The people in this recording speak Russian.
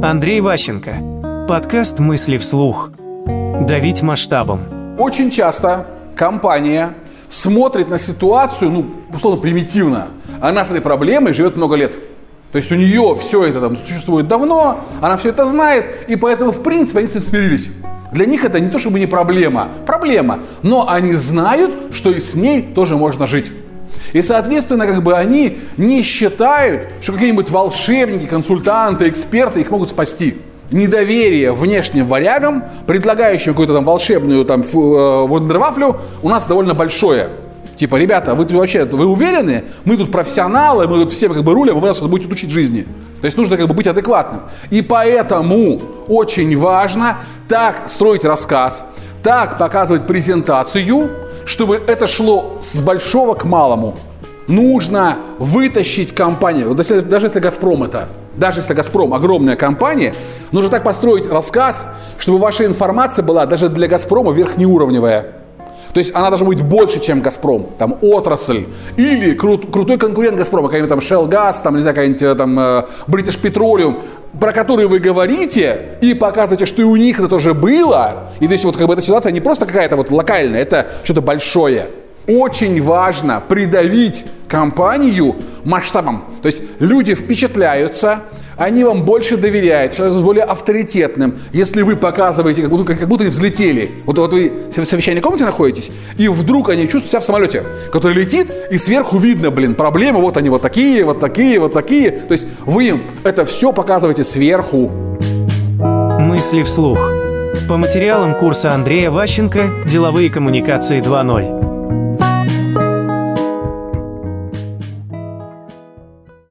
Андрей Ващенко. Подкаст «Мысли вслух». Давить масштабом. Очень часто компания смотрит на ситуацию, ну, условно, примитивно. Она с этой проблемой живет много лет. То есть у нее все это там существует давно, она все это знает, и поэтому, в принципе, они с этим смирились. Для них это не то чтобы не проблема, проблема, но они знают, что и с ней тоже можно жить. И, соответственно, как бы они не считают, что какие-нибудь волшебники, консультанты, эксперты их могут спасти. Недоверие внешним варягам, предлагающим какую-то там волшебную там э, вундервафлю, у нас довольно большое. Типа, ребята, вы вообще, вы уверены? Мы тут профессионалы, мы тут все как бы рулем, вы нас будете учить жизни. То есть нужно как бы быть адекватным. И поэтому очень важно так строить рассказ, так показывать презентацию, чтобы это шло с большого к малому. Нужно вытащить компанию, даже, даже если «Газпром» это, даже если «Газпром» огромная компания, нужно так построить рассказ, чтобы ваша информация была даже для «Газпрома» верхнеуровневая. То есть она должна быть больше, чем «Газпром», там отрасль, или крут, крутой конкурент «Газпрома», какой-нибудь там Shell Gas, там, не знаю, какой-нибудь э, там э, British Petroleum, про которые вы говорите и показываете, что и у них это тоже было. И то есть вот как бы эта ситуация не просто какая-то вот локальная, это что-то большое. Очень важно придавить компанию масштабом. То есть люди впечатляются, они вам больше доверяют, становятся более авторитетным, если вы показываете, как будто, как будто они взлетели. Вот, вот вы в совещательной комнате находитесь, и вдруг они чувствуют себя в самолете, который летит, и сверху видно, блин, проблемы, вот они вот такие, вот такие, вот такие. То есть вы им это все показываете сверху. Мысли вслух. По материалам курса Андрея Ващенко «Деловые коммуникации 2.0».